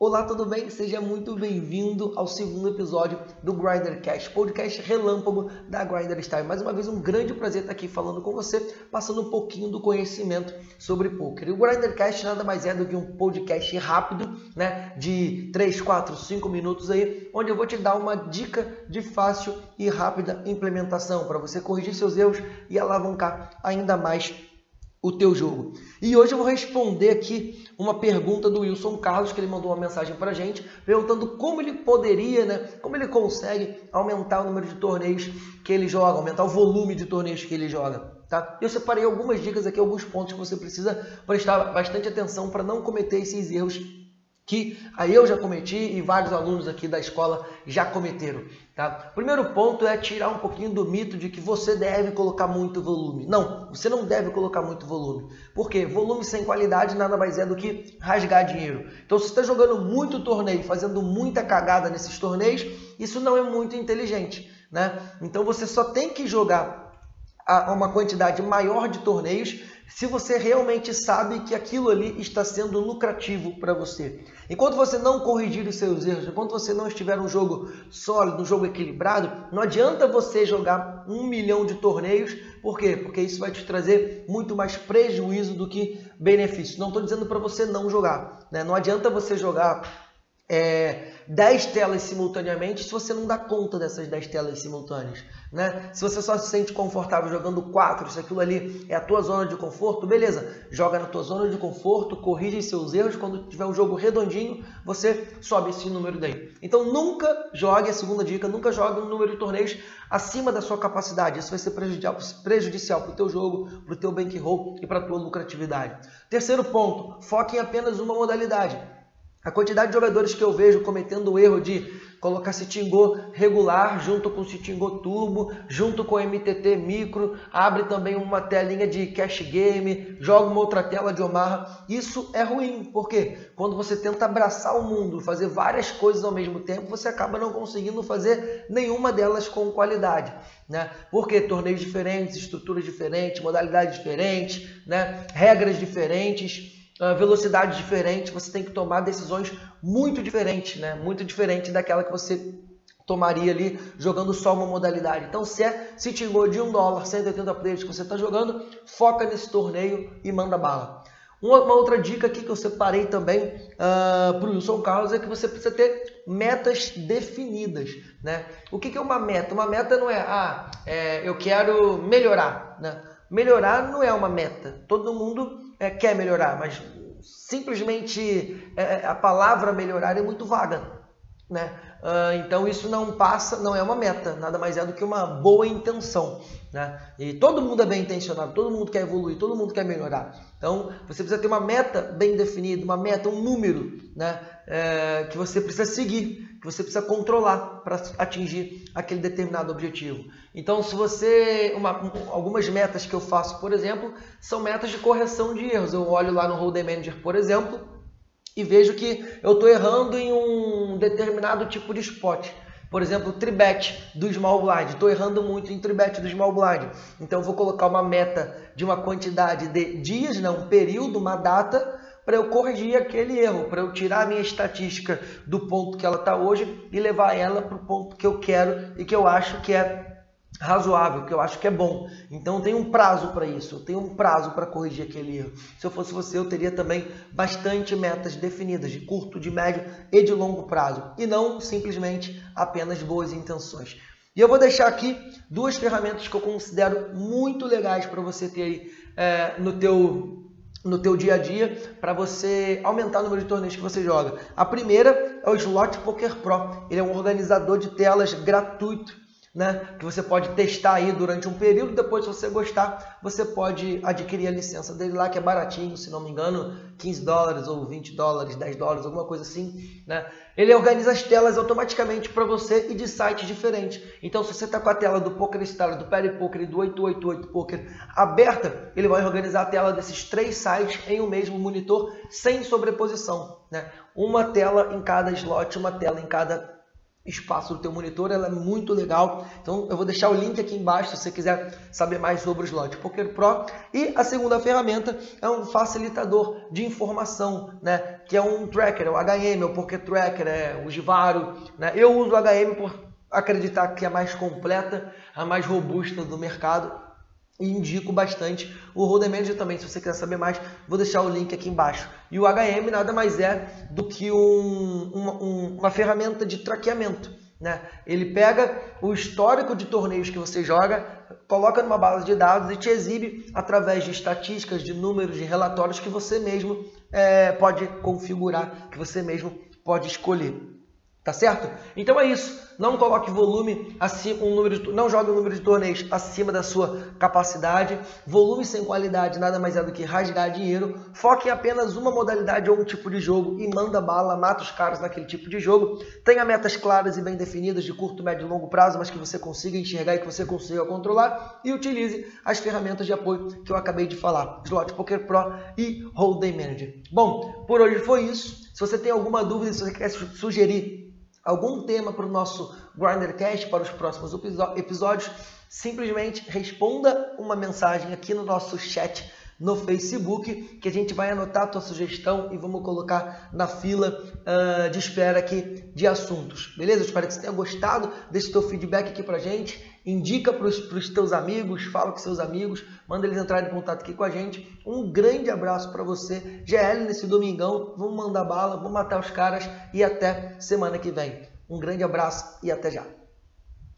Olá, tudo bem? Seja muito bem-vindo ao segundo episódio do Grinder Cash, podcast relâmpago da Grinder Style. Mais uma vez, um grande prazer estar aqui falando com você, passando um pouquinho do conhecimento sobre poker. E o Grinder Cash nada mais é do que um podcast rápido, né, de 3, 4, 5 minutos aí, onde eu vou te dar uma dica de fácil e rápida implementação para você corrigir seus erros e alavancar ainda mais o teu jogo. E hoje eu vou responder aqui uma pergunta do Wilson Carlos, que ele mandou uma mensagem para gente, perguntando como ele poderia, né, como ele consegue aumentar o número de torneios que ele joga, aumentar o volume de torneios que ele joga. Tá? Eu separei algumas dicas aqui, alguns pontos que você precisa prestar bastante atenção para não cometer esses erros que aí eu já cometi e vários alunos aqui da escola já cometeram. Tá? Primeiro ponto é tirar um pouquinho do mito de que você deve colocar muito volume. Não, você não deve colocar muito volume. Por quê? Volume sem qualidade nada mais é do que rasgar dinheiro. Então, se você está jogando muito torneio, fazendo muita cagada nesses torneios, isso não é muito inteligente. Né? Então, você só tem que jogar uma quantidade maior de torneios se você realmente sabe que aquilo ali está sendo lucrativo para você. Enquanto você não corrigir os seus erros, enquanto você não estiver um jogo sólido, um jogo equilibrado, não adianta você jogar um milhão de torneios. Por quê? Porque isso vai te trazer muito mais prejuízo do que benefício. Não estou dizendo para você não jogar. Né? Não adianta você jogar é, 10 telas simultaneamente se você não dá conta dessas 10 telas simultâneas. Né? Se você só se sente confortável jogando 4, se aquilo ali é a tua zona de conforto, beleza, joga na tua zona de conforto, corrige seus erros, quando tiver um jogo redondinho, você sobe esse número daí. Então nunca jogue, a segunda dica, nunca jogue um número de torneios acima da sua capacidade. Isso vai ser prejudicial para o teu jogo, para o teu bankroll e para a tua lucratividade. Terceiro ponto, foque em apenas uma modalidade. A quantidade de jogadores que eu vejo cometendo o erro de colocar Citingô regular junto com Citingô Turbo, junto com MTT Micro, abre também uma telinha de Cash Game, joga uma outra tela de Omaha. Isso é ruim, porque quando você tenta abraçar o mundo, fazer várias coisas ao mesmo tempo, você acaba não conseguindo fazer nenhuma delas com qualidade. Né? Porque torneios diferentes, estruturas diferentes, modalidades diferentes, né? regras diferentes velocidade diferente, você tem que tomar decisões muito diferentes, né? Muito diferente daquela que você tomaria ali jogando só uma modalidade. Então, se é City Goal de 1 dólar, 180 players que você está jogando, foca nesse torneio e manda bala. Uma, uma, outra dica aqui que eu separei também uh, ah, para o Wilson Carlos é que você precisa ter metas definidas. Né? O que, que é uma meta? Uma meta não é, ah, é, eu quero melhorar. Né? Melhorar não é uma meta. Todo mundo é, quer melhorar, mas simplesmente é, a palavra melhorar é muito vaga. Né? Uh, então isso não passa, não é uma meta, nada mais é do que uma boa intenção. Né? E todo mundo é bem intencionado, todo mundo quer evoluir, todo mundo quer melhorar. Então você precisa ter uma meta bem definida, uma meta, um número né? É, que você precisa seguir que você precisa controlar para atingir aquele determinado objetivo. Então, se você. Uma, algumas metas que eu faço, por exemplo, são metas de correção de erros. Eu olho lá no Hold'em Manager, por exemplo, e vejo que eu estou errando em um determinado tipo de spot. Por exemplo, o tribet do small blind. Estou errando muito em tribet do small blind. Então, vou colocar uma meta de uma quantidade de dias, né, um período, uma data, para eu corrigir aquele erro, para eu tirar a minha estatística do ponto que ela está hoje e levar ela para o ponto que eu quero e que eu acho que é razoável, que eu acho que é bom. Então tem um prazo para isso, eu tenho um prazo para corrigir aquele erro. Se eu fosse você, eu teria também bastante metas definidas de curto, de médio e de longo prazo, e não simplesmente apenas boas intenções. E eu vou deixar aqui duas ferramentas que eu considero muito legais para você ter aí é, no teu no teu dia a dia para você aumentar o número de torneios que você joga. A primeira é o Slot Poker Pro. Ele é um organizador de telas gratuito né, que você pode testar aí durante um período, depois se você gostar, você pode adquirir a licença dele lá, que é baratinho, se não me engano, 15 dólares ou 20 dólares, 10 dólares, alguma coisa assim, né? Ele organiza as telas automaticamente para você e de sites diferentes. Então, se você está com a tela do Poker Star, do Perry Poker e do 888 Poker aberta, ele vai organizar a tela desses três sites em um mesmo monitor, sem sobreposição, né? Uma tela em cada slot, uma tela em cada espaço do teu monitor, ela é muito legal. Então eu vou deixar o link aqui embaixo se você quiser saber mais sobre o Slot Poker Pro. E a segunda ferramenta é um facilitador de informação, né? Que é um tracker, é o HM, o Poker Tracker, é o Givaro, né? Eu uso o HM por acreditar que é a mais completa, a mais robusta do mercado e indico bastante o Holder Manager também, se você quiser saber mais, vou deixar o link aqui embaixo. E o HM nada mais é do que um, uma, um, uma ferramenta de traqueamento. Né? Ele pega o histórico de torneios que você joga, coloca numa base de dados e te exibe através de estatísticas, de números, de relatórios que você mesmo é, pode configurar, que você mesmo pode escolher. Tá certo? Então é isso. Não coloque volume acima, um número de, não jogue um número de torneios acima da sua capacidade. Volume sem qualidade nada mais é do que rasgar dinheiro. Foque em apenas uma modalidade ou um tipo de jogo e manda bala, mata os caras naquele tipo de jogo. Tenha metas claras e bem definidas de curto, médio e longo prazo, mas que você consiga enxergar e que você consiga controlar. E utilize as ferramentas de apoio que eu acabei de falar: Slot Poker Pro e Hold'em Manager. Bom, por hoje foi isso. Se você tem alguma dúvida, se você quer sugerir algum tema para o nosso Grindercast para os próximos episódios, simplesmente responda uma mensagem aqui no nosso chat no Facebook, que a gente vai anotar a tua sugestão e vamos colocar na fila uh, de espera aqui de assuntos. Beleza? Eu espero que você tenha gostado desse teu feedback aqui pra gente. Indica para os teus amigos, fala com seus amigos, manda eles entrarem em contato aqui com a gente. Um grande abraço para você. GL nesse domingão, vamos mandar bala, vamos matar os caras e até semana que vem. Um grande abraço e até já.